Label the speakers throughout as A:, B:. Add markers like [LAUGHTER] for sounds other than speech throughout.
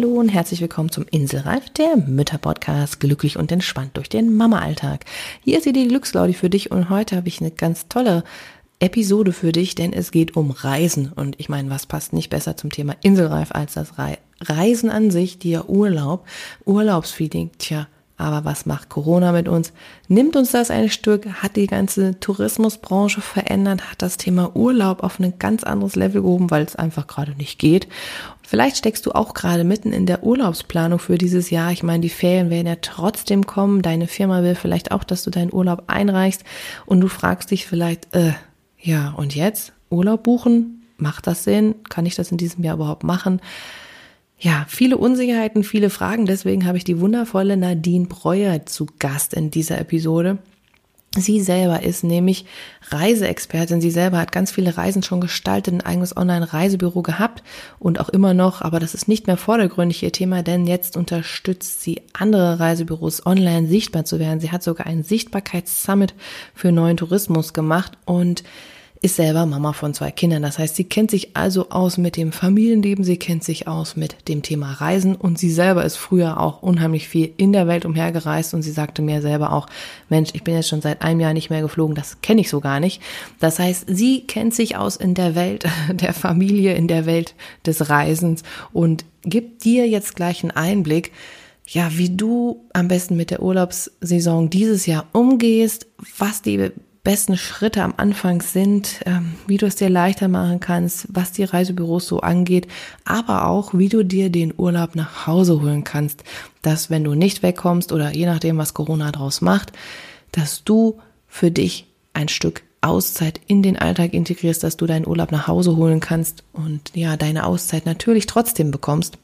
A: Hallo und herzlich willkommen zum Inselreif, der Mütterpodcast, glücklich und entspannt durch den Mama-Alltag. Hier ist die Glückslaudi für dich und heute habe ich eine ganz tolle Episode für dich, denn es geht um Reisen. Und ich meine, was passt nicht besser zum Thema Inselreif als das Reisen an sich, dir Urlaub, Urlaubsfeeling, tja, aber was macht Corona mit uns? Nimmt uns das ein Stück? Hat die ganze Tourismusbranche verändert? Hat das Thema Urlaub auf ein ganz anderes Level gehoben, weil es einfach gerade nicht geht? Vielleicht steckst du auch gerade mitten in der Urlaubsplanung für dieses Jahr. Ich meine, die Ferien werden ja trotzdem kommen. Deine Firma will vielleicht auch, dass du deinen Urlaub einreichst und du fragst dich vielleicht, äh, ja, und jetzt? Urlaub buchen? Macht das Sinn? Kann ich das in diesem Jahr überhaupt machen? Ja, viele Unsicherheiten, viele Fragen. Deswegen habe ich die wundervolle Nadine Breuer zu Gast in dieser Episode. Sie selber ist nämlich Reiseexpertin. Sie selber hat ganz viele Reisen schon gestaltet, ein eigenes Online-Reisebüro gehabt und auch immer noch, aber das ist nicht mehr vordergründig ihr Thema, denn jetzt unterstützt sie andere Reisebüros online sichtbar zu werden. Sie hat sogar einen Sichtbarkeitssummit für neuen Tourismus gemacht und ist selber Mama von zwei Kindern. Das heißt, sie kennt sich also aus mit dem Familienleben, sie kennt sich aus mit dem Thema Reisen und sie selber ist früher auch unheimlich viel in der Welt umhergereist und sie sagte mir selber auch, Mensch, ich bin jetzt schon seit einem Jahr nicht mehr geflogen, das kenne ich so gar nicht. Das heißt, sie kennt sich aus in der Welt [LAUGHS] der Familie, in der Welt des Reisens und gibt dir jetzt gleich einen Einblick, ja, wie du am besten mit der Urlaubssaison dieses Jahr umgehst, was die besten Schritte am Anfang sind, ähm, wie du es dir leichter machen kannst, was die Reisebüros so angeht, aber auch, wie du dir den Urlaub nach Hause holen kannst, dass wenn du nicht wegkommst oder je nachdem, was Corona draus macht, dass du für dich ein Stück Auszeit in den Alltag integrierst, dass du deinen Urlaub nach Hause holen kannst und ja, deine Auszeit natürlich trotzdem bekommst.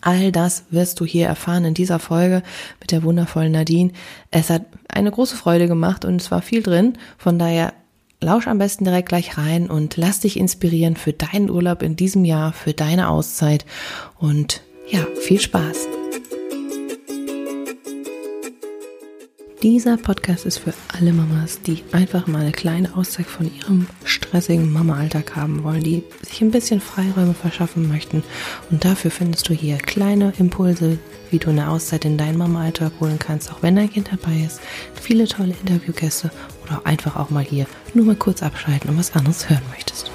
A: All das wirst du hier erfahren in dieser Folge mit der wundervollen Nadine. Es hat eine große Freude gemacht und es war viel drin. Von daher lausch am besten direkt gleich rein und lass dich inspirieren für deinen Urlaub in diesem Jahr, für deine Auszeit und ja, viel Spaß. Dieser Podcast ist für alle Mamas, die einfach mal eine kleine Auszeit von ihrem stressigen Mama-Alltag haben wollen, die sich ein bisschen Freiräume verschaffen möchten. Und dafür findest du hier kleine Impulse, wie du eine Auszeit in deinen Mama-Alltag holen kannst, auch wenn dein Kind dabei ist. Viele tolle Interviewgäste oder einfach auch mal hier nur mal kurz abschalten und was anderes hören möchtest.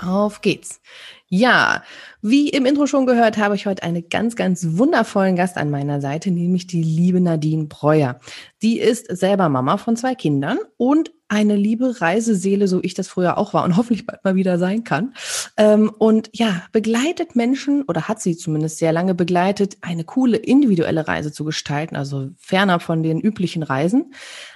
A: Auf geht's. Ja, wie im Intro schon gehört, habe ich heute einen ganz, ganz wundervollen Gast an meiner Seite, nämlich die liebe Nadine Breuer. Die ist selber Mama von zwei Kindern und eine liebe Reiseseele, so ich das früher auch war und [LAUGHS] hoffentlich bald mal wieder sein kann. Ähm, und ja, begleitet Menschen oder hat sie zumindest sehr lange begleitet, eine coole individuelle Reise zu gestalten, also ferner von den üblichen Reisen.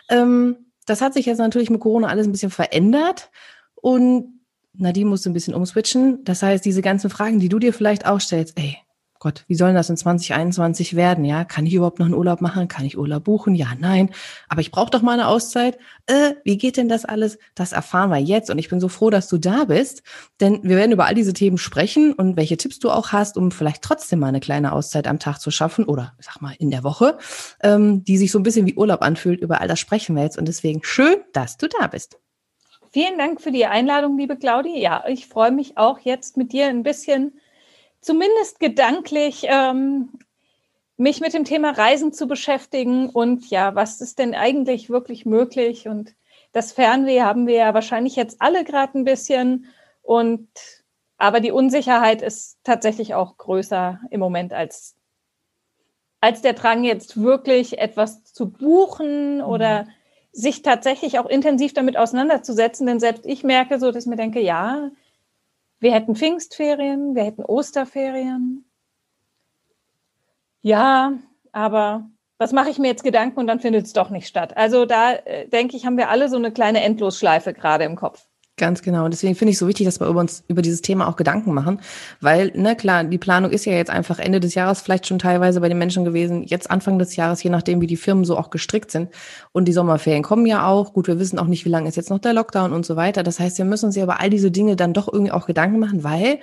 A: Ähm, das hat sich jetzt natürlich mit Corona alles ein bisschen verändert und Nadine musste ein bisschen umswitchen. Das heißt, diese ganzen Fragen, die du dir vielleicht auch stellst, ey, Gott, wie soll das in 2021 werden? Ja, kann ich überhaupt noch einen Urlaub machen? Kann ich Urlaub buchen? Ja, nein. Aber ich brauche doch mal eine Auszeit. Äh, wie geht denn das alles? Das erfahren wir jetzt. Und ich bin so froh, dass du da bist, denn wir werden über all diese Themen sprechen und welche Tipps du auch hast, um vielleicht trotzdem mal eine kleine Auszeit am Tag zu schaffen oder sag mal in der Woche, ähm, die sich so ein bisschen wie Urlaub anfühlt. Über all das sprechen wir jetzt. Und deswegen schön, dass du da bist.
B: Vielen Dank für die Einladung, liebe Claudia. Ja, ich freue mich auch jetzt mit dir ein bisschen, zumindest gedanklich, ähm, mich mit dem Thema Reisen zu beschäftigen und ja, was ist denn eigentlich wirklich möglich? Und das Fernweh haben wir ja wahrscheinlich jetzt alle gerade ein bisschen und aber die Unsicherheit ist tatsächlich auch größer im Moment als als der Drang jetzt wirklich etwas zu buchen oder mhm sich tatsächlich auch intensiv damit auseinanderzusetzen, denn selbst ich merke so, dass ich mir denke, ja, wir hätten Pfingstferien, wir hätten Osterferien. Ja, aber was mache ich mir jetzt Gedanken und dann findet es doch nicht statt. Also da äh, denke ich, haben wir alle so eine kleine Endlosschleife gerade im Kopf.
A: Ganz genau. Und deswegen finde ich es so wichtig, dass wir über uns über dieses Thema auch Gedanken machen. Weil, ne, klar, die Planung ist ja jetzt einfach Ende des Jahres vielleicht schon teilweise bei den Menschen gewesen, jetzt Anfang des Jahres, je nachdem, wie die Firmen so auch gestrickt sind. Und die Sommerferien kommen ja auch. Gut, wir wissen auch nicht, wie lange ist jetzt noch der Lockdown und so weiter. Das heißt, wir müssen uns ja über all diese Dinge dann doch irgendwie auch Gedanken machen, weil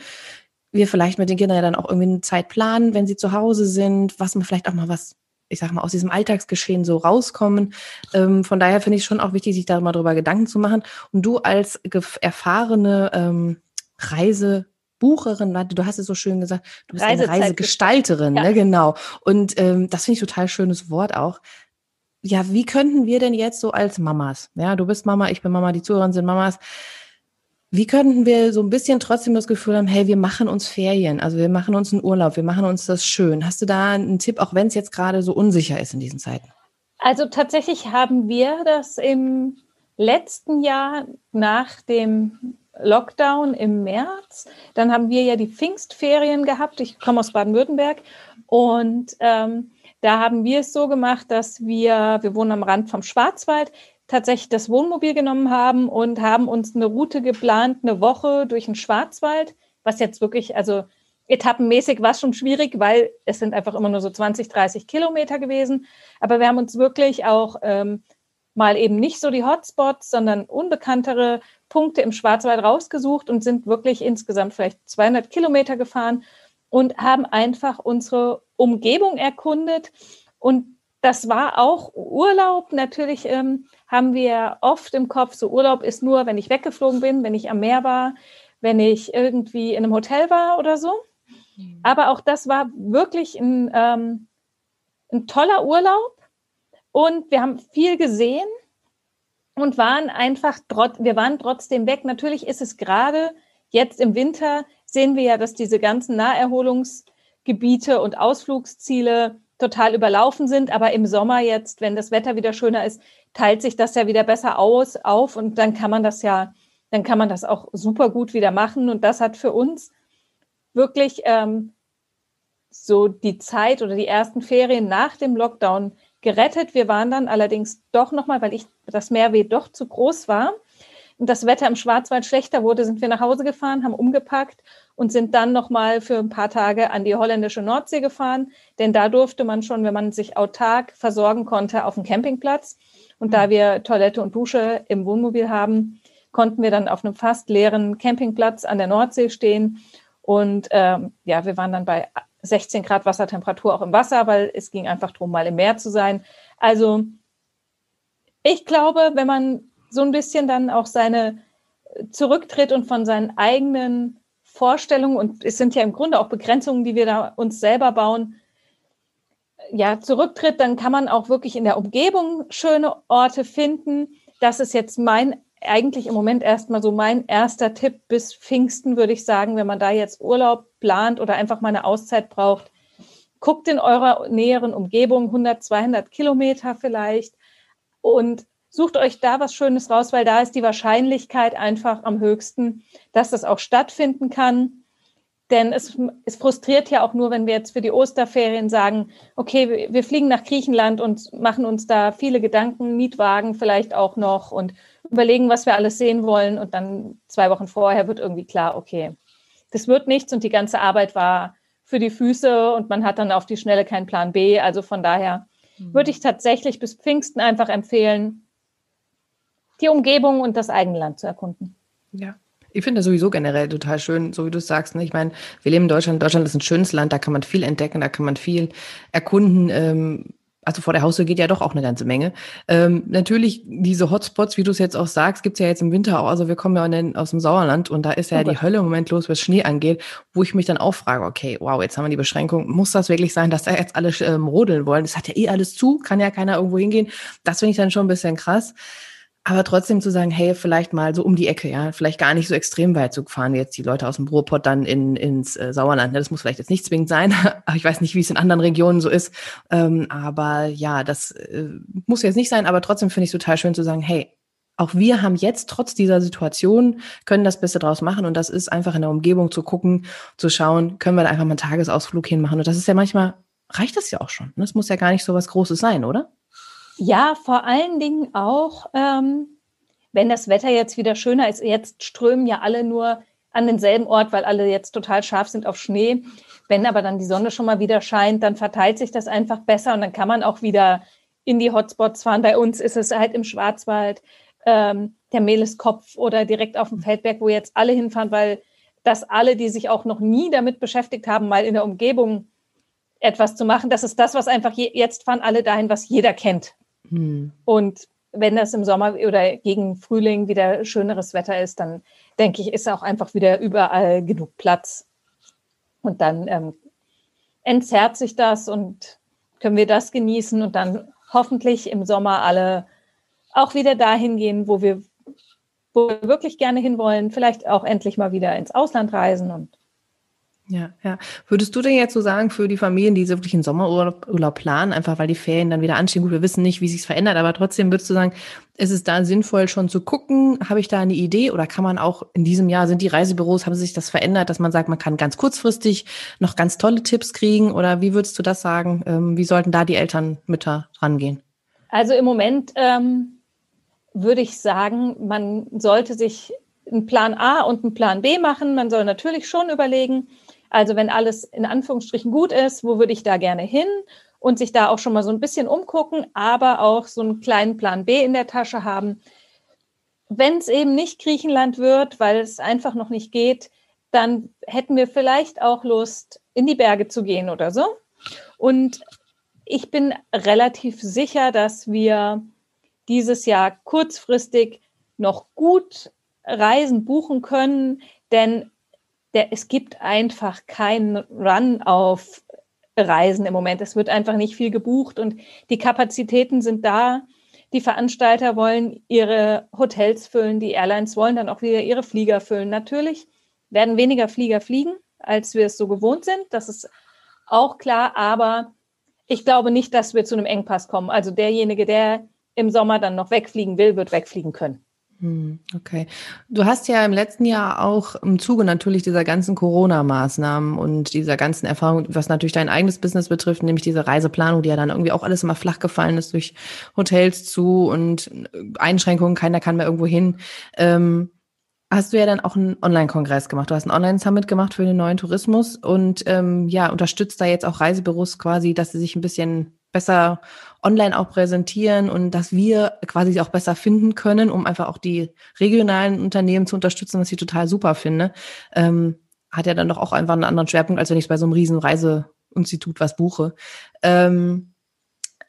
A: wir vielleicht mit den Kindern ja dann auch irgendwie eine Zeit planen, wenn sie zu Hause sind, was man vielleicht auch mal was ich sag mal, aus diesem Alltagsgeschehen so rauskommen. Ähm, von daher finde ich schon auch wichtig, sich da mal drüber Gedanken zu machen. Und du als erfahrene ähm, Reisebucherin, du hast es so schön gesagt, du bist eine Reisegestalterin, ja. ne, genau. Und ähm, das finde ich total schönes Wort auch. Ja, wie könnten wir denn jetzt so als Mamas, ja, du bist Mama, ich bin Mama, die Zuhörer sind Mamas, wie könnten wir so ein bisschen trotzdem das Gefühl haben, hey, wir machen uns Ferien, also wir machen uns einen Urlaub, wir machen uns das schön. Hast du da einen Tipp, auch wenn es jetzt gerade so unsicher ist in diesen Zeiten?
B: Also tatsächlich haben wir das im letzten Jahr nach dem Lockdown im März. Dann haben wir ja die Pfingstferien gehabt. Ich komme aus Baden-Württemberg und ähm, da haben wir es so gemacht, dass wir, wir wohnen am Rand vom Schwarzwald, tatsächlich das Wohnmobil genommen haben und haben uns eine Route geplant, eine Woche durch den Schwarzwald, was jetzt wirklich, also etappenmäßig war es schon schwierig, weil es sind einfach immer nur so 20, 30 Kilometer gewesen. Aber wir haben uns wirklich auch ähm, mal eben nicht so die Hotspots, sondern unbekanntere Punkte im Schwarzwald rausgesucht und sind wirklich insgesamt vielleicht 200 Kilometer gefahren und haben einfach unsere Umgebung erkundet. Und das war auch Urlaub. Natürlich ähm, haben wir oft im Kopf, so Urlaub ist nur, wenn ich weggeflogen bin, wenn ich am Meer war, wenn ich irgendwie in einem Hotel war oder so. Mhm. Aber auch das war wirklich ein, ähm, ein toller Urlaub und wir haben viel gesehen und waren einfach, wir waren trotzdem weg. Natürlich ist es gerade jetzt im Winter, sehen wir ja, dass diese ganzen Naherholungsgebiete und Ausflugsziele total überlaufen sind. Aber im Sommer jetzt, wenn das Wetter wieder schöner ist, teilt sich das ja wieder besser aus, auf und dann kann man das ja, dann kann man das auch super gut wieder machen. Und das hat für uns wirklich ähm, so die Zeit oder die ersten Ferien nach dem Lockdown gerettet. Wir waren dann allerdings doch nochmal, weil ich das Meerweh doch zu groß war und das Wetter im Schwarzwald schlechter wurde, sind wir nach Hause gefahren, haben umgepackt und sind dann nochmal für ein paar Tage an die holländische Nordsee gefahren. Denn da durfte man schon, wenn man sich autark versorgen konnte, auf dem Campingplatz. Und da mhm. wir Toilette und Dusche im Wohnmobil haben, konnten wir dann auf einem fast leeren Campingplatz an der Nordsee stehen. Und ähm, ja, wir waren dann bei 16 Grad Wassertemperatur auch im Wasser, weil es ging einfach darum, mal im Meer zu sein. Also ich glaube, wenn man so ein bisschen dann auch seine äh, zurücktritt und von seinen eigenen Vorstellungen, und es sind ja im Grunde auch Begrenzungen, die wir da uns selber bauen, ja, zurücktritt, dann kann man auch wirklich in der Umgebung schöne Orte finden. Das ist jetzt mein, eigentlich im Moment erstmal so mein erster Tipp bis Pfingsten, würde ich sagen, wenn man da jetzt Urlaub plant oder einfach mal eine Auszeit braucht. Guckt in eurer näheren Umgebung, 100, 200 Kilometer vielleicht und sucht euch da was Schönes raus, weil da ist die Wahrscheinlichkeit einfach am höchsten, dass das auch stattfinden kann. Denn es, es frustriert ja auch nur, wenn wir jetzt für die Osterferien sagen, okay, wir fliegen nach Griechenland und machen uns da viele Gedanken, Mietwagen vielleicht auch noch und überlegen, was wir alles sehen wollen. Und dann zwei Wochen vorher wird irgendwie klar, okay, das wird nichts und die ganze Arbeit war für die Füße und man hat dann auf die Schnelle keinen Plan B. Also von daher mhm. würde ich tatsächlich bis Pfingsten einfach empfehlen, die Umgebung und das Eigenland zu erkunden.
A: Ja. Ich finde das sowieso generell total schön, so wie du es sagst. Ne? Ich meine, wir leben in Deutschland. Deutschland ist ein schönes Land, da kann man viel entdecken, da kann man viel erkunden. Ähm, also vor der Haustür geht ja doch auch eine ganze Menge. Ähm, natürlich diese Hotspots, wie du es jetzt auch sagst, gibt's ja jetzt im Winter auch. Also wir kommen ja den, aus dem Sauerland und da ist ja oh die Hölle im Moment los, was Schnee angeht, wo ich mich dann auch frage, okay, wow, jetzt haben wir die Beschränkung. Muss das wirklich sein, dass da jetzt alle ähm, rodeln wollen? Das hat ja eh alles zu, kann ja keiner irgendwo hingehen. Das finde ich dann schon ein bisschen krass. Aber trotzdem zu sagen, hey, vielleicht mal so um die Ecke, ja, vielleicht gar nicht so extrem weit zu fahren, jetzt die Leute aus dem Ruhrpott dann in, ins äh, Sauerland. Ne? Das muss vielleicht jetzt nicht zwingend sein, [LAUGHS] aber ich weiß nicht, wie es in anderen Regionen so ist. Ähm, aber ja, das äh, muss jetzt nicht sein, aber trotzdem finde ich es total schön zu sagen, hey, auch wir haben jetzt trotz dieser Situation, können das Beste draus machen und das ist einfach in der Umgebung zu gucken, zu schauen, können wir da einfach mal einen Tagesausflug hinmachen und das ist ja manchmal, reicht das ja auch schon. Ne? Das muss ja gar nicht so was Großes sein, oder?
B: Ja, vor allen Dingen auch, ähm, wenn das Wetter jetzt wieder schöner ist. Jetzt strömen ja alle nur an denselben Ort, weil alle jetzt total scharf sind auf Schnee. Wenn aber dann die Sonne schon mal wieder scheint, dann verteilt sich das einfach besser und dann kann man auch wieder in die Hotspots fahren. Bei uns ist es halt im Schwarzwald, ähm, der Mehleskopf oder direkt auf dem Feldberg, wo jetzt alle hinfahren, weil das alle, die sich auch noch nie damit beschäftigt haben, mal in der Umgebung etwas zu machen. Das ist das, was einfach je, jetzt fahren alle dahin, was jeder kennt. Hm. Und wenn das im Sommer oder gegen Frühling wieder schöneres Wetter ist, dann denke ich, ist auch einfach wieder überall genug Platz. Und dann ähm, entzerrt sich das und können wir das genießen und dann hoffentlich im Sommer alle auch wieder dahin gehen, wo wir, wo wir wirklich gerne hinwollen, vielleicht auch endlich mal wieder ins Ausland reisen und
A: ja, ja. Würdest du denn jetzt so sagen, für die Familien, die wirklich einen Sommerurlaub Urlaub planen, einfach weil die Ferien dann wieder anstehen, gut, wir wissen nicht, wie sich verändert, aber trotzdem würdest du sagen, ist es da sinnvoll schon zu gucken, habe ich da eine Idee oder kann man auch in diesem Jahr, sind die Reisebüros, haben sich das verändert, dass man sagt, man kann ganz kurzfristig noch ganz tolle Tipps kriegen oder wie würdest du das sagen? Ähm, wie sollten da die Eltern, Mütter rangehen?
B: Also im Moment ähm, würde ich sagen, man sollte sich einen Plan A und einen Plan B machen. Man soll natürlich schon überlegen, also wenn alles in Anführungsstrichen gut ist, wo würde ich da gerne hin? Und sich da auch schon mal so ein bisschen umgucken, aber auch so einen kleinen Plan B in der Tasche haben. Wenn es eben nicht Griechenland wird, weil es einfach noch nicht geht, dann hätten wir vielleicht auch Lust, in die Berge zu gehen oder so. Und ich bin relativ sicher, dass wir dieses Jahr kurzfristig noch gut Reisen buchen können, denn der, es gibt einfach keinen Run auf Reisen im Moment. Es wird einfach nicht viel gebucht und die Kapazitäten sind da. Die Veranstalter wollen ihre Hotels füllen, die Airlines wollen dann auch wieder ihre Flieger füllen. Natürlich werden weniger Flieger fliegen, als wir es so gewohnt sind. Das ist auch klar, aber ich glaube nicht, dass wir zu einem Engpass kommen. Also derjenige, der im Sommer dann noch wegfliegen will, wird wegfliegen können.
A: Hm, okay. Du hast ja im letzten Jahr auch im Zuge natürlich dieser ganzen Corona-Maßnahmen und dieser ganzen Erfahrung, was natürlich dein eigenes Business betrifft, nämlich diese Reiseplanung, die ja dann irgendwie auch alles immer flach gefallen ist durch Hotels zu und Einschränkungen, keiner kann mehr irgendwo hin. Ähm, hast du ja dann auch einen Online-Kongress gemacht. Du hast einen Online-Summit gemacht für den neuen Tourismus und ähm, ja, unterstützt da jetzt auch Reisebüros quasi, dass sie sich ein bisschen besser online auch präsentieren und dass wir quasi auch besser finden können, um einfach auch die regionalen Unternehmen zu unterstützen, was ich total super finde. Ähm, hat ja dann doch auch einfach einen anderen Schwerpunkt, als wenn ich bei so einem riesen Reiseinstitut was buche. Ähm,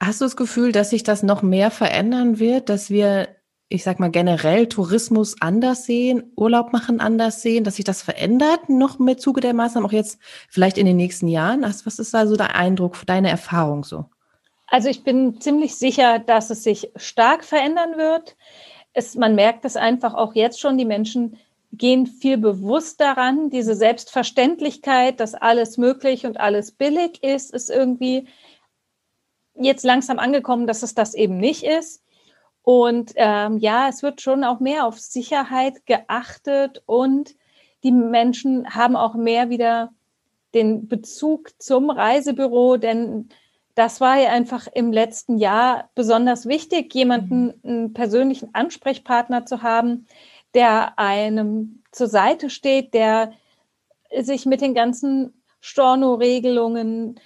A: hast du das Gefühl, dass sich das noch mehr verändern wird, dass wir ich sag mal, generell Tourismus anders sehen, Urlaub machen anders sehen, dass sich das verändert noch mit Zuge der Maßnahmen, auch jetzt vielleicht in den nächsten Jahren? Was ist da so der Eindruck, deine Erfahrung so?
B: Also ich bin ziemlich sicher, dass es sich stark verändern wird. Es, man merkt es einfach auch jetzt schon, die Menschen gehen viel bewusst daran. Diese Selbstverständlichkeit, dass alles möglich und alles billig ist, ist irgendwie jetzt langsam angekommen, dass es das eben nicht ist. Und ähm, ja, es wird schon auch mehr auf Sicherheit geachtet und die Menschen haben auch mehr wieder den Bezug zum Reisebüro, denn das war ja einfach im letzten Jahr besonders wichtig, jemanden, mhm. einen persönlichen Ansprechpartner zu haben, der einem zur Seite steht, der sich mit den ganzen Storno-Regelungen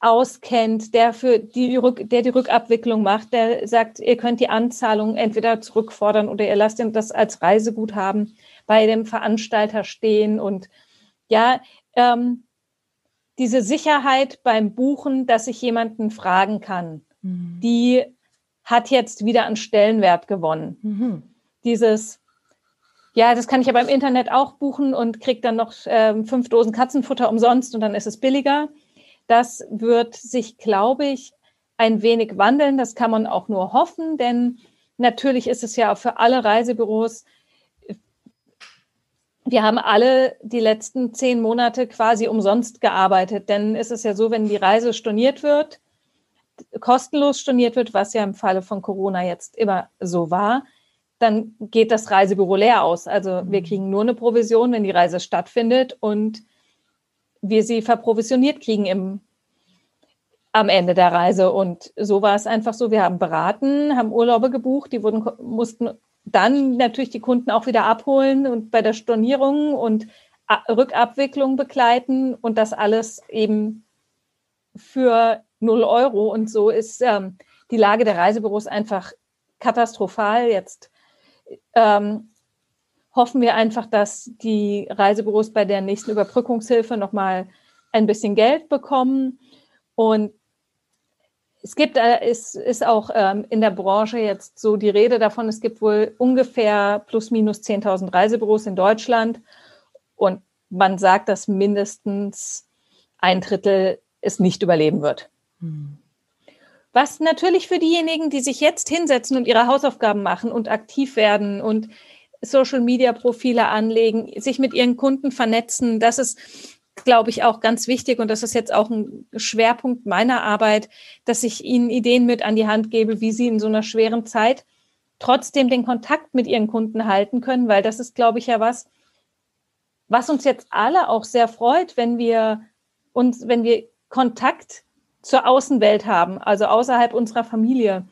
B: auskennt, der für die, Rück, der die Rückabwicklung macht, der sagt, ihr könnt die Anzahlung entweder zurückfordern oder ihr lasst das als Reiseguthaben bei dem Veranstalter stehen und ja, ähm, diese Sicherheit beim Buchen, dass ich jemanden fragen kann, mhm. die hat jetzt wieder an Stellenwert gewonnen. Mhm. Dieses, ja, das kann ich ja beim Internet auch buchen und kriege dann noch ähm, fünf Dosen Katzenfutter umsonst und dann ist es billiger. Das wird sich, glaube ich, ein wenig wandeln. Das kann man auch nur hoffen, denn natürlich ist es ja für alle Reisebüros wir haben alle die letzten zehn Monate quasi umsonst gearbeitet, denn es ist ja so, wenn die Reise storniert wird, kostenlos storniert wird, was ja im Falle von Corona jetzt immer so war, dann geht das Reisebüro leer aus. Also wir mhm. kriegen nur eine Provision, wenn die Reise stattfindet und wir sie verprovisioniert kriegen im, am Ende der Reise. Und so war es einfach so. Wir haben beraten, haben Urlaube gebucht, die wurden, mussten dann natürlich die Kunden auch wieder abholen und bei der Stornierung und Rückabwicklung begleiten und das alles eben für 0 Euro. Und so ist ähm, die Lage der Reisebüros einfach katastrophal. Jetzt ähm, hoffen wir einfach, dass die Reisebüros bei der nächsten Überbrückungshilfe nochmal ein bisschen Geld bekommen. Und es gibt, äh, es ist auch ähm, in der Branche jetzt so die Rede davon, es gibt wohl ungefähr plus minus 10.000 Reisebüros in Deutschland. Und man sagt, dass mindestens ein Drittel es nicht überleben wird. Hm. Was natürlich für diejenigen, die sich jetzt hinsetzen und ihre Hausaufgaben machen und aktiv werden und Social-Media-Profile anlegen, sich mit ihren Kunden vernetzen, das glaube ich, auch ganz wichtig und das ist jetzt auch ein Schwerpunkt meiner Arbeit, dass ich ihnen Ideen mit an die Hand gebe, wie sie in so einer schweren Zeit trotzdem den Kontakt mit ihren Kunden halten können, weil das ist, glaube ich, ja was, was uns jetzt alle auch sehr freut, wenn wir uns, wenn wir Kontakt zur Außenwelt haben, also außerhalb unserer Familie.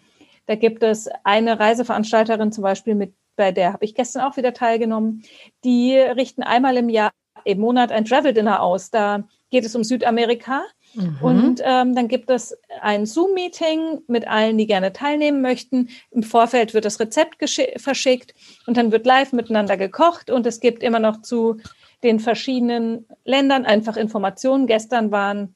B: Da gibt es eine Reiseveranstalterin zum Beispiel, mit, bei der habe ich gestern auch wieder teilgenommen. Die richten einmal im Jahr, im Monat ein Travel Dinner aus. Da geht es um Südamerika. Mhm. Und ähm, dann gibt es ein Zoom-Meeting mit allen, die gerne teilnehmen möchten. Im Vorfeld wird das Rezept verschickt und dann wird live miteinander gekocht und es gibt immer noch zu den verschiedenen Ländern einfach Informationen. Gestern waren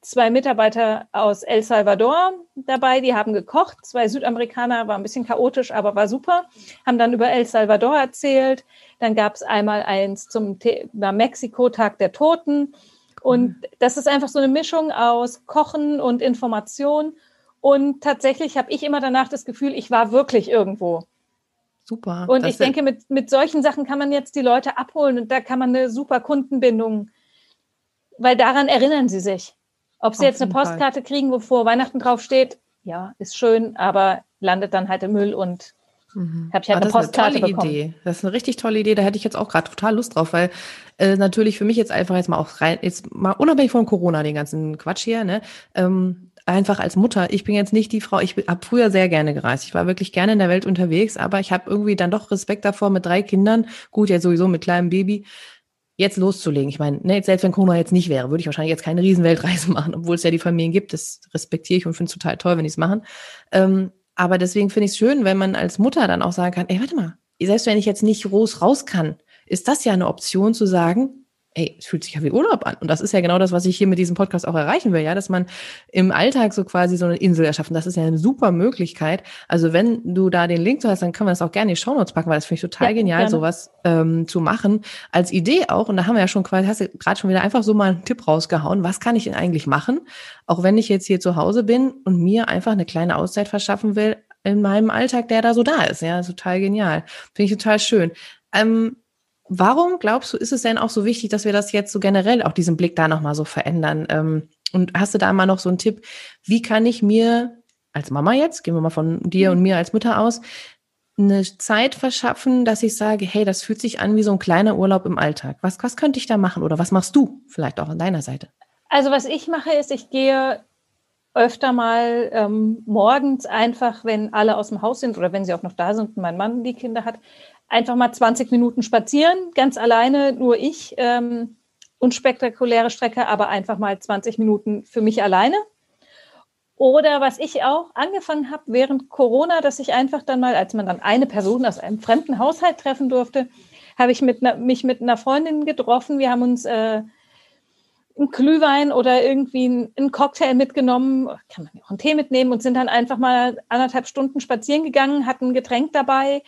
B: zwei Mitarbeiter aus El Salvador dabei, die haben gekocht. Zwei Südamerikaner, war ein bisschen chaotisch, aber war super. Haben dann über El Salvador erzählt. Dann gab es einmal eins zum Thema Mexiko, Tag der Toten. Und mhm. das ist einfach so eine Mischung aus Kochen und Information. Und tatsächlich habe ich immer danach das Gefühl, ich war wirklich irgendwo.
A: Super.
B: Und ich denke, mit, mit solchen Sachen kann man jetzt die Leute abholen und da kann man eine super Kundenbindung, weil daran erinnern sie sich. Ob sie Auf jetzt eine Postkarte Fall. kriegen, wo vor Weihnachten draufsteht, ja, ist schön, aber landet dann halt im Müll und Mhm. Habe ich halt ah, eine Postkarte
A: eine
B: bekommen.
A: Idee. Das ist eine richtig tolle Idee. Da hätte ich jetzt auch gerade total Lust drauf, weil äh, natürlich für mich jetzt einfach jetzt mal auch rein, jetzt mal unabhängig von Corona, den ganzen Quatsch hier, ne? Ähm, einfach als Mutter, ich bin jetzt nicht die Frau, ich habe früher sehr gerne gereist. Ich war wirklich gerne in der Welt unterwegs, aber ich habe irgendwie dann doch Respekt davor mit drei Kindern, gut, jetzt sowieso mit kleinem Baby, jetzt loszulegen. Ich meine, ne, selbst wenn Corona jetzt nicht wäre, würde ich wahrscheinlich jetzt keine Riesenweltreise [LAUGHS] machen, obwohl es ja die Familien gibt. Das respektiere ich und finde es total toll, wenn die es machen. Ähm, aber deswegen finde ich es schön, wenn man als Mutter dann auch sagen kann, ey, warte mal, selbst wenn ich jetzt nicht groß raus kann, ist das ja eine Option zu sagen, ey, es fühlt sich ja wie Urlaub an. Und das ist ja genau das, was ich hier mit diesem Podcast auch erreichen will, ja, dass man im Alltag so quasi so eine Insel erschaffen. Das ist ja eine super Möglichkeit. Also wenn du da den Link zu hast, dann können wir das auch gerne in die Shownotes packen, weil das finde ich total ja, genial, gerne. sowas ähm, zu machen. Als Idee auch, und da haben wir ja schon quasi, hast du gerade schon wieder einfach so mal einen Tipp rausgehauen, was kann ich denn eigentlich machen? Auch wenn ich jetzt hier zu Hause bin und mir einfach eine kleine Auszeit verschaffen will, in meinem Alltag, der da so da ist. Ja, total genial. Finde ich total schön. Ähm, Warum glaubst du, ist es denn auch so wichtig, dass wir das jetzt so generell auch diesen Blick da nochmal so verändern? Ähm, und hast du da mal noch so einen Tipp? Wie kann ich mir als Mama jetzt, gehen wir mal von dir und mir als Mutter aus, eine Zeit verschaffen, dass ich sage, hey, das fühlt sich an wie so ein kleiner Urlaub im Alltag. Was, was könnte ich da machen oder was machst du vielleicht auch an deiner Seite?
B: Also was ich mache ist, ich gehe öfter mal ähm, morgens einfach, wenn alle aus dem Haus sind oder wenn sie auch noch da sind und mein Mann die Kinder hat, einfach mal 20 Minuten spazieren, ganz alleine, nur ich. Ähm, unspektakuläre Strecke, aber einfach mal 20 Minuten für mich alleine. Oder was ich auch angefangen habe während Corona, dass ich einfach dann mal, als man dann eine Person aus einem fremden Haushalt treffen durfte, habe ich mit mich mit einer Freundin getroffen. Wir haben uns äh, einen Glühwein oder irgendwie einen Cocktail mitgenommen, kann man auch einen Tee mitnehmen und sind dann einfach mal anderthalb Stunden spazieren gegangen, hatten ein Getränk dabei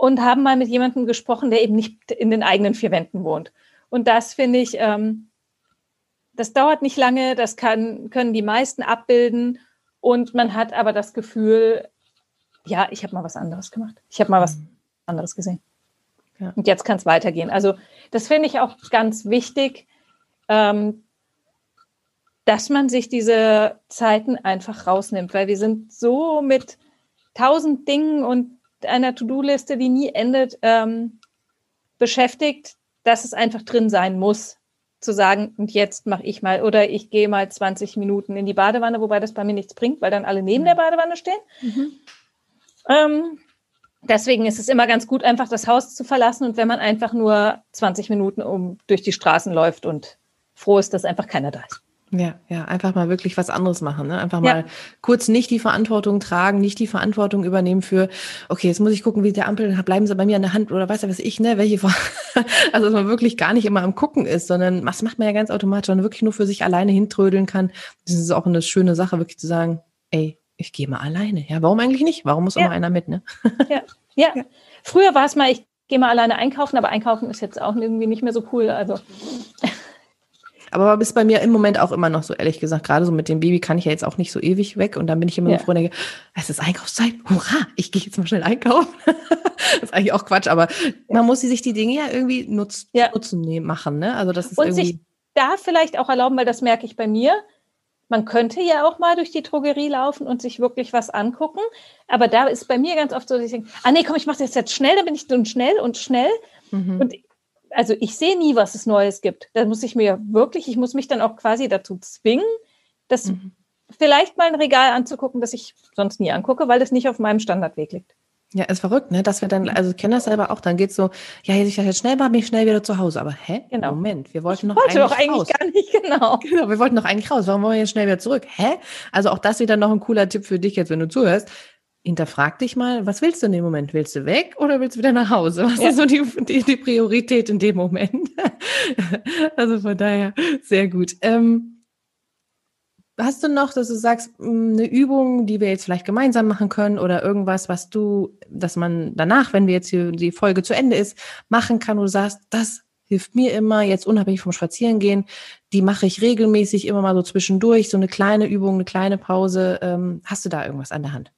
B: und haben mal mit jemandem gesprochen, der eben nicht in den eigenen vier Wänden wohnt. Und das finde ich, ähm, das dauert nicht lange, das kann, können die meisten abbilden und man hat aber das Gefühl, ja, ich habe mal was anderes gemacht. Ich habe mal was anderes gesehen. Ja. Und jetzt kann es weitergehen. Also das finde ich auch ganz wichtig, ähm, dass man sich diese Zeiten einfach rausnimmt, weil wir sind so mit tausend Dingen und einer To-Do-Liste, die nie endet, ähm, beschäftigt, dass es einfach drin sein muss, zu sagen, und jetzt mache ich mal, oder ich gehe mal 20 Minuten in die Badewanne, wobei das bei mir nichts bringt, weil dann alle neben der Badewanne stehen. Mhm. Ähm, deswegen ist es immer ganz gut, einfach das Haus zu verlassen und wenn man einfach nur 20 Minuten um durch die Straßen läuft und froh ist, dass einfach keiner da ist.
A: Ja, ja, einfach mal wirklich was anderes machen, ne? Einfach mal ja. kurz nicht die Verantwortung tragen, nicht die Verantwortung übernehmen für, okay, jetzt muss ich gucken, wie der Ampel, bleiben sie bei mir an der Hand oder weiß ja was ich, ne, welche [LAUGHS] also dass man wirklich gar nicht immer am Gucken ist, sondern das macht man ja ganz automatisch, sondern wirklich nur für sich alleine hintrödeln kann. Das ist auch eine schöne Sache, wirklich zu sagen, ey, ich gehe mal alleine. Ja, warum eigentlich nicht? Warum muss ja. immer einer mit, ne?
B: Ja. ja. [LAUGHS] ja. Früher war es mal, ich gehe mal alleine einkaufen, aber einkaufen ist jetzt auch irgendwie nicht mehr so cool. Also
A: aber ist bei mir im Moment auch immer noch so, ehrlich gesagt. Gerade so mit dem Baby kann ich ja jetzt auch nicht so ewig weg. Und dann bin ich immer ja. so froh und denke, es ist Einkaufszeit. Hurra, ich gehe jetzt mal schnell einkaufen. [LAUGHS] das ist eigentlich auch Quatsch, aber man muss sich die Dinge ja irgendwie nutz, ja. nutzen nehmen, machen. Ne? Also das ist
B: und
A: irgendwie
B: sich da vielleicht auch erlauben, weil das merke ich bei mir. Man könnte ja auch mal durch die Drogerie laufen und sich wirklich was angucken. Aber da ist bei mir ganz oft so, dass ich denke, ah nee, komm, ich mache das jetzt schnell, dann bin ich so schnell und schnell. Mhm. Und also ich sehe nie, was es Neues gibt. Da muss ich mir wirklich, ich muss mich dann auch quasi dazu zwingen, das mhm. vielleicht mal ein Regal anzugucken, das ich sonst nie angucke, weil das nicht auf meinem Standardweg liegt.
A: Ja, ist verrückt, ne? Dass wir dann, also ich kenne das selber auch, dann geht's so, ja, ich jetzt schnell mal, bin ich schnell wieder zu Hause. Aber hä? Genau. Moment, wir wollten noch
B: wollte
A: eigentlich, doch
B: eigentlich raus. gar nicht, [LAUGHS] genau.
A: Genau, wir wollten noch eigentlich raus. Warum wollen wir jetzt schnell wieder zurück? Hä? Also auch das wieder noch ein cooler Tipp für dich jetzt, wenn du zuhörst hinterfrag dich mal, was willst du in dem Moment? Willst du weg oder willst du wieder nach Hause? Was ja. ist so die, die, die, Priorität in dem Moment? [LAUGHS] also von daher sehr gut. Ähm, hast du noch, dass du sagst, hm, eine Übung, die wir jetzt vielleicht gemeinsam machen können oder irgendwas, was du, dass man danach, wenn wir jetzt hier die Folge zu Ende ist, machen kann, wo du sagst, das hilft mir immer, jetzt unabhängig vom Spazierengehen, die mache ich regelmäßig immer mal so zwischendurch, so eine kleine Übung, eine kleine Pause. Ähm, hast du da irgendwas an der Hand?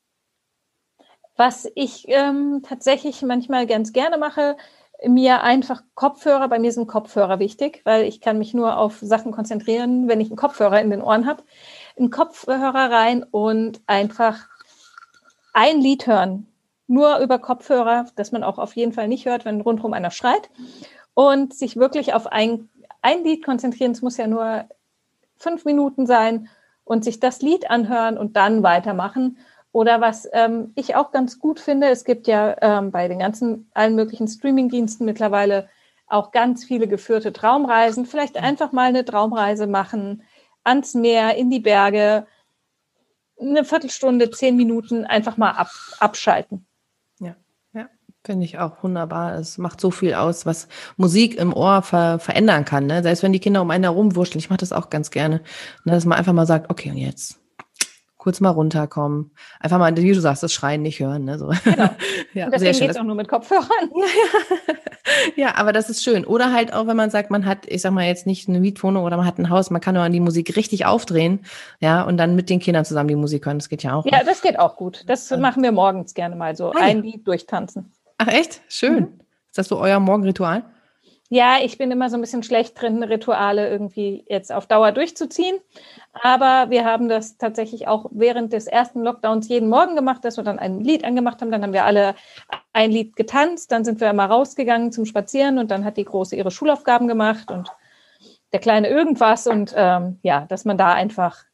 B: Was ich ähm, tatsächlich manchmal ganz gerne mache, mir einfach Kopfhörer, bei mir sind Kopfhörer wichtig, weil ich kann mich nur auf Sachen konzentrieren, wenn ich einen Kopfhörer in den Ohren habe. Einen Kopfhörer rein und einfach ein Lied hören. Nur über Kopfhörer, dass man auch auf jeden Fall nicht hört, wenn rundherum einer schreit. Und sich wirklich auf ein, ein Lied konzentrieren. Es muss ja nur fünf Minuten sein und sich das Lied anhören und dann weitermachen. Oder was ähm, ich auch ganz gut finde, es gibt ja ähm, bei den ganzen allen möglichen Streamingdiensten mittlerweile auch ganz viele geführte Traumreisen. Vielleicht einfach mal eine Traumreise machen, ans Meer, in die Berge, eine Viertelstunde, zehn Minuten einfach mal ab, abschalten.
A: Ja, ja, finde ich auch wunderbar. Es macht so viel aus, was Musik im Ohr ver verändern kann. Ne? Selbst wenn die Kinder um einen herumwurschteln, ich mache das auch ganz gerne, ne? dass man einfach mal sagt, okay, und jetzt kurz mal runterkommen. Einfach mal, wie du sagst, das Schreien nicht hören. Ne? So. Genau. [LAUGHS]
B: ja, und deswegen geht es auch nur mit Kopfhörern. [LAUGHS]
A: Ja, ja. ja, aber das ist schön. Oder halt auch, wenn man sagt, man hat, ich sag mal jetzt nicht eine Mietwohnung oder man hat ein Haus, man kann nur an die Musik richtig aufdrehen, ja, und dann mit den Kindern zusammen die Musik hören. Das geht ja auch.
B: Ja, das geht auch gut. Das ja. machen wir morgens gerne mal so. Ah, ein Lied durchtanzen.
A: Ach echt? Schön. Mhm. Ist das so euer Morgenritual?
B: Ja, ich bin immer so ein bisschen schlecht drin, Rituale irgendwie jetzt auf Dauer durchzuziehen. Aber wir haben das tatsächlich auch während des ersten Lockdowns jeden Morgen gemacht, dass wir dann ein Lied angemacht haben. Dann haben wir alle ein Lied getanzt. Dann sind wir mal rausgegangen zum Spazieren und dann hat die Große ihre Schulaufgaben gemacht und der Kleine irgendwas. Und ähm, ja, dass man da einfach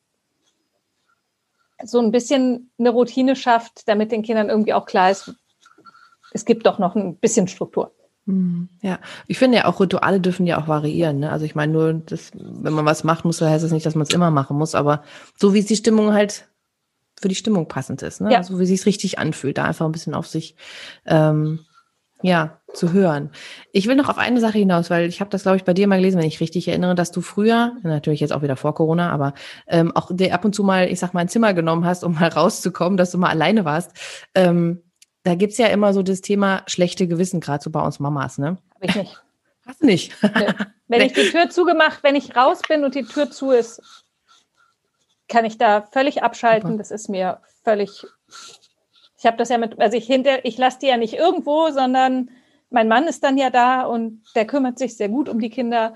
B: so ein bisschen eine Routine schafft, damit den Kindern irgendwie auch klar ist, es gibt doch noch ein bisschen Struktur.
A: Mhm. Ja, ich finde ja auch Rituale dürfen ja auch variieren. Ne? Also ich meine nur, das, wenn man was macht, muss, heißt das nicht, dass man es immer machen muss. Aber so wie es die Stimmung halt für die Stimmung passend ist, ne? Ja. so wie es sich richtig anfühlt, da einfach ein bisschen auf sich ähm, ja zu hören. Ich will noch auf eine Sache hinaus, weil ich habe das glaube ich bei dir mal gelesen, wenn ich richtig erinnere, dass du früher natürlich jetzt auch wieder vor Corona, aber ähm, auch dir ab und zu mal, ich sag mal, ein Zimmer genommen hast, um mal rauszukommen, dass du mal alleine warst. Ähm, da gibt es ja immer so das Thema schlechte Gewissen, gerade so bei uns Mamas, ne?
B: Habe ich nicht. [LAUGHS]
A: Hast du nicht?
B: Nee. Wenn ich die Tür zugemacht, wenn ich raus bin und die Tür zu ist, kann ich da völlig abschalten. Super. Das ist mir völlig. Ich habe das ja mit, also ich hinter, ich lasse die ja nicht irgendwo, sondern mein Mann ist dann ja da und der kümmert sich sehr gut um die Kinder.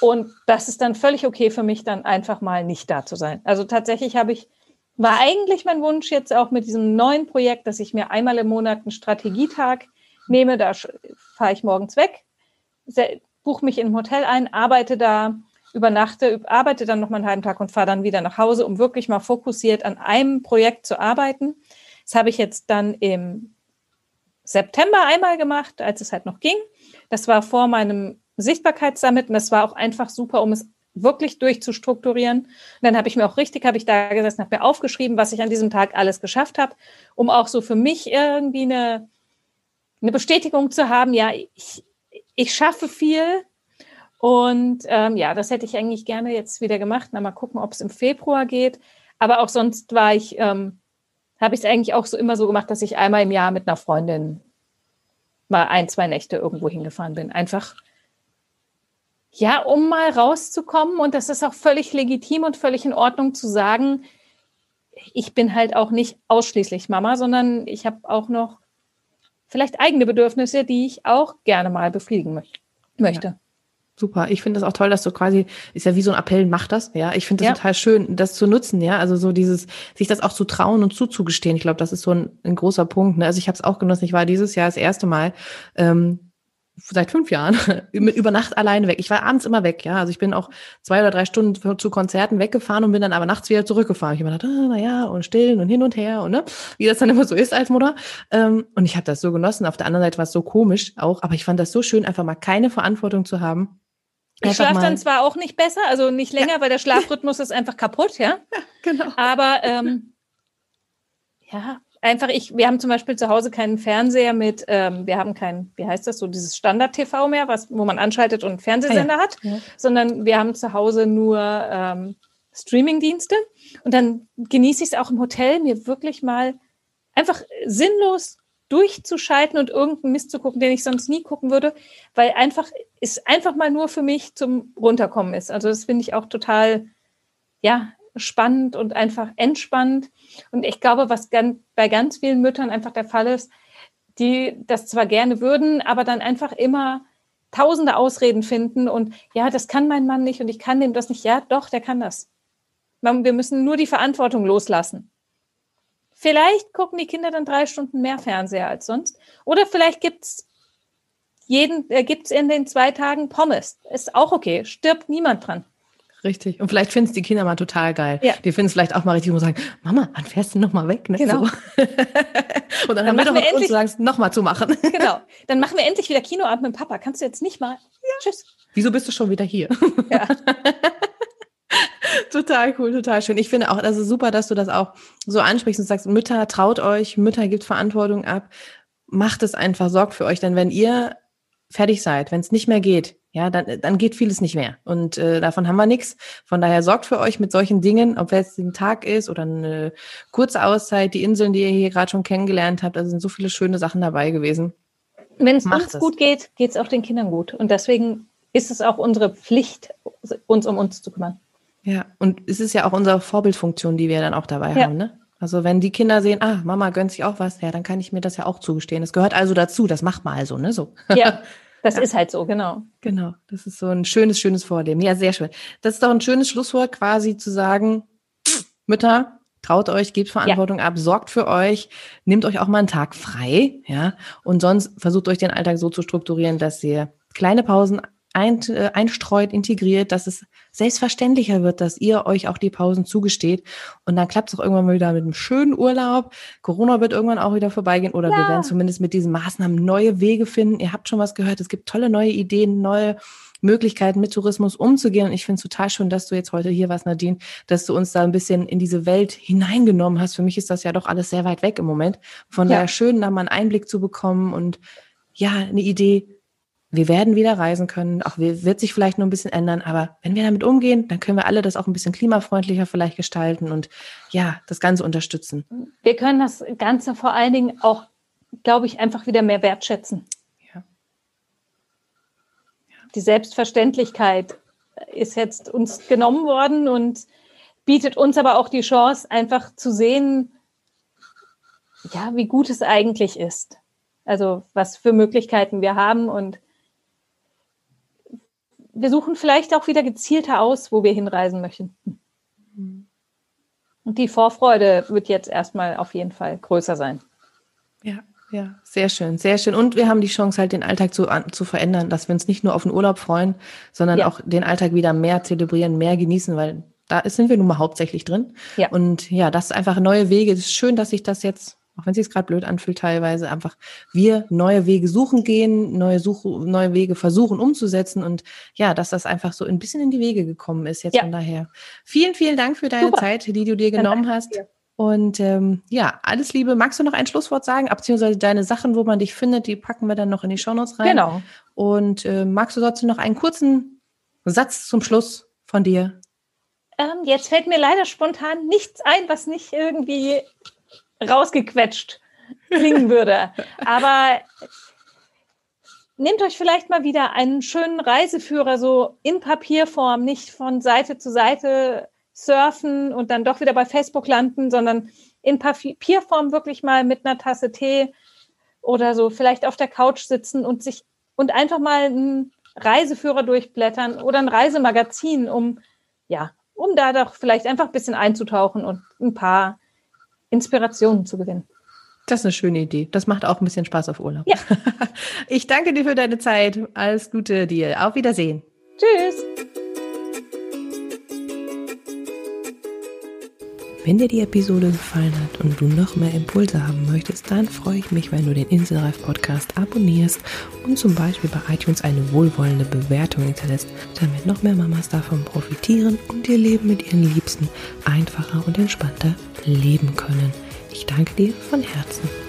B: Und das ist dann völlig okay für mich, dann einfach mal nicht da zu sein. Also tatsächlich habe ich war eigentlich mein Wunsch jetzt auch mit diesem neuen Projekt, dass ich mir einmal im Monat einen Strategietag nehme. Da fahre ich morgens weg, buche mich in ein Hotel ein, arbeite da, übernachte, arbeite dann noch mal einen halben Tag und fahre dann wieder nach Hause, um wirklich mal fokussiert an einem Projekt zu arbeiten. Das habe ich jetzt dann im September einmal gemacht, als es halt noch ging. Das war vor meinem Sichtbarkeitssummit und das war auch einfach super, um es wirklich durchzustrukturieren. Und dann habe ich mir auch richtig, habe ich da gesessen, habe mir aufgeschrieben, was ich an diesem Tag alles geschafft habe, um auch so für mich irgendwie eine, eine Bestätigung zu haben, ja, ich, ich schaffe viel und ähm, ja, das hätte ich eigentlich gerne jetzt wieder gemacht. Na, mal gucken, ob es im Februar geht. Aber auch sonst war ich, ähm, habe ich es eigentlich auch so immer so gemacht, dass ich einmal im Jahr mit einer Freundin mal ein, zwei Nächte irgendwo hingefahren bin. Einfach, ja, um mal rauszukommen. Und das ist auch völlig legitim und völlig in Ordnung zu sagen, ich bin halt auch nicht ausschließlich Mama, sondern ich habe auch noch vielleicht eigene Bedürfnisse, die ich auch gerne mal befriedigen möchte. Ja.
A: Super. Ich finde das auch toll, dass du quasi, ist ja wie so ein Appell, mach das. Ja, ich finde das ja. total schön, das zu nutzen. Ja, also so dieses, sich das auch zu trauen und zuzugestehen. Ich glaube, das ist so ein, ein großer Punkt. Ne? Also ich habe es auch genossen. Ich war dieses Jahr das erste Mal ähm, seit fünf Jahren [LAUGHS] über Nacht alleine weg. Ich war abends immer weg, ja. Also ich bin auch zwei oder drei Stunden zu Konzerten weggefahren und bin dann aber nachts wieder zurückgefahren. Ich habe mir gedacht, ah, na ja, und stillen und hin und her und ne, wie das dann immer so ist als Mutter. Ähm, und ich habe das so genossen. Auf der anderen Seite war es so komisch auch, aber ich fand das so schön, einfach mal keine Verantwortung zu haben.
B: Ich schlafe dann zwar auch nicht besser, also nicht länger, ja. weil der Schlafrhythmus ist einfach kaputt, ja. [LAUGHS] ja genau. Aber ähm, ja, einfach, ich, wir haben zum Beispiel zu Hause keinen Fernseher mit, ähm, wir haben kein, wie heißt das, so dieses Standard-TV mehr, was, wo man anschaltet und einen Fernsehsender ah, ja. hat, ja. sondern wir haben zu Hause nur ähm, Streaming-Dienste. Und dann genieße ich es auch im Hotel, mir wirklich mal einfach sinnlos durchzuschalten und irgendeinen Mist zu gucken, den ich sonst nie gucken würde, weil einfach ist einfach mal nur für mich zum Runterkommen ist. Also das finde ich auch total, ja, spannend und einfach entspannend. Und ich glaube, was bei ganz vielen Müttern einfach der Fall ist, die das zwar gerne würden, aber dann einfach immer tausende Ausreden finden und ja, das kann mein Mann nicht und ich kann dem das nicht. Ja, doch, der kann das. Wir müssen nur die Verantwortung loslassen. Vielleicht gucken die Kinder dann drei Stunden mehr Fernseher als sonst. Oder vielleicht gibt's jeden, äh, gibt's in den zwei Tagen Pommes. Ist auch okay. Stirbt niemand dran.
A: Richtig. Und vielleicht finden es die Kinder mal total geil. Ja. Die finden es vielleicht auch mal richtig und sagen, Mama, wann fährst du noch mal weg? Ne?
B: Genau. So. [LAUGHS]
A: und dann, dann haben wir doch wir endlich, uns sagen, noch mal zu machen. [LAUGHS]
B: genau. [LAUGHS] Dann machen wir endlich wieder Kinoabend mit Papa. Kannst du jetzt nicht mal? Ja.
A: Tschüss. Wieso bist du schon wieder hier? Ja. total cool, total schön. Ich finde auch, das ist super, dass du das auch so ansprichst und sagst, Mütter, traut euch, Mütter gibt Verantwortung ab, macht es einfach, sorgt für euch, denn wenn ihr fertig seid, wenn es nicht mehr geht, ja, dann, dann geht vieles nicht mehr. Und äh, davon haben wir nichts. Von daher sorgt für euch mit solchen Dingen, ob es ein Tag ist oder eine kurze Auszeit, die Inseln, die ihr hier gerade schon kennengelernt habt, da sind so viele schöne Sachen dabei gewesen.
B: Wenn es uns es. gut geht, geht es auch den Kindern gut. Und deswegen ist es auch unsere Pflicht, uns um uns zu kümmern.
A: Ja, und es ist ja auch unsere Vorbildfunktion, die wir dann auch dabei ja. haben, ne? Also wenn die Kinder sehen, ah, Mama gönnt sich auch was, ja, dann kann ich mir das ja auch zugestehen. Das gehört also dazu, das macht man also, ne? So.
B: Ja, [LAUGHS] Das ja. ist halt so, genau.
A: Genau, das ist so ein schönes, schönes Vorleben. Ja, sehr schön. Das ist doch ein schönes Schlusswort, quasi zu sagen, Mütter, traut euch, gebt Verantwortung ja. ab, sorgt für euch, nehmt euch auch mal einen Tag frei, ja, und sonst versucht euch den Alltag so zu strukturieren, dass ihr kleine Pausen ein, äh, einstreut, integriert, dass es selbstverständlicher wird, dass ihr euch auch die Pausen zugesteht. Und dann klappt es auch irgendwann mal wieder mit einem schönen Urlaub. Corona wird irgendwann auch wieder vorbeigehen oder ja. wir werden zumindest mit diesen Maßnahmen neue Wege finden. Ihr habt schon was gehört. Es gibt tolle neue Ideen, neue Möglichkeiten mit Tourismus umzugehen. Und ich finde es total schön, dass du jetzt heute hier warst, Nadine, dass du uns da ein bisschen in diese Welt hineingenommen hast. Für mich ist das ja doch alles sehr weit weg im Moment. Von ja. daher schön, da mal einen Einblick zu bekommen und ja, eine Idee, wir werden wieder reisen können, auch wird sich vielleicht nur ein bisschen ändern, aber wenn wir damit umgehen, dann können wir alle das auch ein bisschen klimafreundlicher vielleicht gestalten und ja, das Ganze unterstützen.
B: Wir können das Ganze vor allen Dingen auch, glaube ich, einfach wieder mehr wertschätzen. Ja. ja. Die Selbstverständlichkeit ist jetzt uns genommen worden und bietet uns aber auch die Chance, einfach zu sehen, ja, wie gut es eigentlich ist. Also was für Möglichkeiten wir haben und wir suchen vielleicht auch wieder gezielter aus, wo wir hinreisen möchten. Und die Vorfreude wird jetzt erstmal auf jeden Fall größer sein.
A: Ja, ja, sehr schön, sehr schön. Und wir haben die Chance, halt den Alltag zu, an, zu verändern, dass wir uns nicht nur auf den Urlaub freuen, sondern ja. auch den Alltag wieder mehr zelebrieren, mehr genießen, weil da sind wir nun mal hauptsächlich drin. Ja. Und ja, das ist einfach neue Wege. Es ist schön, dass sich das jetzt auch wenn es sich gerade blöd anfühlt teilweise, einfach wir neue Wege suchen gehen, neue, Suche, neue Wege versuchen umzusetzen und ja, dass das einfach so ein bisschen in die Wege gekommen ist jetzt ja. von daher. Vielen, vielen Dank für deine Super. Zeit, die du dir genommen hast. Dir. Und ähm, ja, alles Liebe. Magst du noch ein Schlusswort sagen? Beziehungsweise deine Sachen, wo man dich findet, die packen wir dann noch in die Shownotes rein.
B: Genau.
A: Und äh, magst du dazu noch einen kurzen Satz zum Schluss von dir?
B: Ähm, jetzt fällt mir leider spontan nichts ein, was nicht irgendwie rausgequetscht klingen würde. Aber nehmt euch vielleicht mal wieder einen schönen Reiseführer so in Papierform, nicht von Seite zu Seite surfen und dann doch wieder bei Facebook landen, sondern in Papierform wirklich mal mit einer Tasse Tee oder so vielleicht auf der Couch sitzen und sich und einfach mal einen Reiseführer durchblättern oder ein Reisemagazin, um ja, um da doch vielleicht einfach ein bisschen einzutauchen und ein paar Inspirationen zu gewinnen.
A: Das ist eine schöne Idee. Das macht auch ein bisschen Spaß auf Urlaub.
B: Ja. [LAUGHS]
A: Ich danke dir für deine Zeit. Alles Gute dir. Auf Wiedersehen.
B: Tschüss.
A: Wenn dir die Episode gefallen hat und du noch mehr Impulse haben möchtest, dann freue ich mich, wenn du den Inselreif Podcast abonnierst und zum Beispiel bei iTunes eine wohlwollende Bewertung hinterlässt, damit noch mehr Mamas davon profitieren und ihr Leben mit ihren Liebsten einfacher und entspannter leben können. Ich danke dir von Herzen.